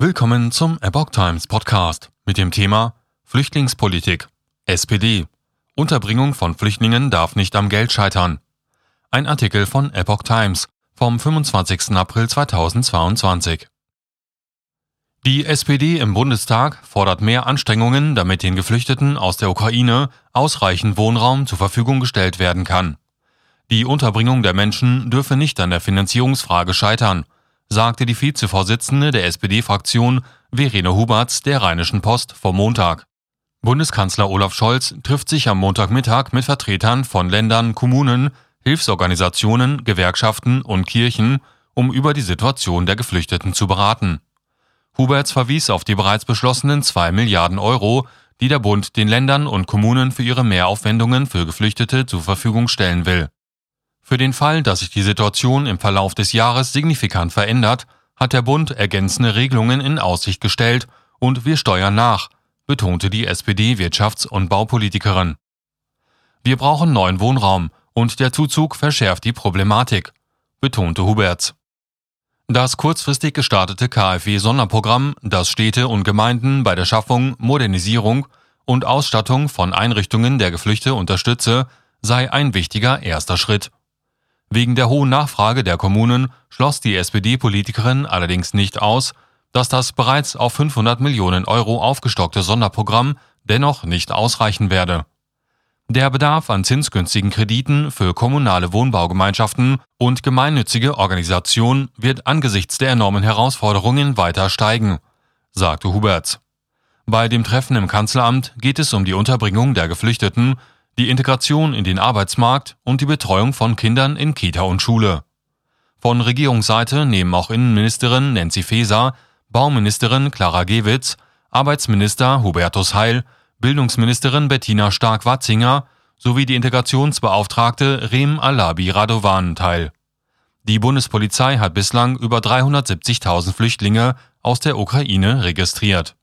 Willkommen zum Epoch Times Podcast mit dem Thema Flüchtlingspolitik. SPD. Unterbringung von Flüchtlingen darf nicht am Geld scheitern. Ein Artikel von Epoch Times vom 25. April 2022. Die SPD im Bundestag fordert mehr Anstrengungen, damit den Geflüchteten aus der Ukraine ausreichend Wohnraum zur Verfügung gestellt werden kann. Die Unterbringung der Menschen dürfe nicht an der Finanzierungsfrage scheitern, sagte die Vizevorsitzende der SPD-Fraktion Verena Huberts der Rheinischen Post vor Montag. Bundeskanzler Olaf Scholz trifft sich am Montagmittag mit Vertretern von Ländern, Kommunen, Hilfsorganisationen, Gewerkschaften und Kirchen, um über die Situation der Geflüchteten zu beraten. Huberts verwies auf die bereits beschlossenen 2 Milliarden Euro, die der Bund den Ländern und Kommunen für ihre Mehraufwendungen für Geflüchtete zur Verfügung stellen will. Für den Fall, dass sich die Situation im Verlauf des Jahres signifikant verändert, hat der Bund ergänzende Regelungen in Aussicht gestellt und wir steuern nach, betonte die SPD-Wirtschafts- und Baupolitikerin. Wir brauchen neuen Wohnraum und der Zuzug verschärft die Problematik, betonte Huberts. Das kurzfristig gestartete KfW-Sonderprogramm, das Städte und Gemeinden bei der Schaffung, Modernisierung und Ausstattung von Einrichtungen der Geflüchte unterstütze, sei ein wichtiger erster Schritt. Wegen der hohen Nachfrage der Kommunen schloss die SPD-Politikerin allerdings nicht aus, dass das bereits auf 500 Millionen Euro aufgestockte Sonderprogramm dennoch nicht ausreichen werde. Der Bedarf an zinsgünstigen Krediten für kommunale Wohnbaugemeinschaften und gemeinnützige Organisationen wird angesichts der enormen Herausforderungen weiter steigen, sagte Huberts. Bei dem Treffen im Kanzleramt geht es um die Unterbringung der Geflüchteten die Integration in den Arbeitsmarkt und die Betreuung von Kindern in Kita und Schule. Von Regierungsseite nehmen auch Innenministerin Nancy Faeser, Bauministerin Clara Gewitz, Arbeitsminister Hubertus Heil, Bildungsministerin Bettina Stark-Watzinger sowie die Integrationsbeauftragte Rem Alabi Radovan teil. Die Bundespolizei hat bislang über 370.000 Flüchtlinge aus der Ukraine registriert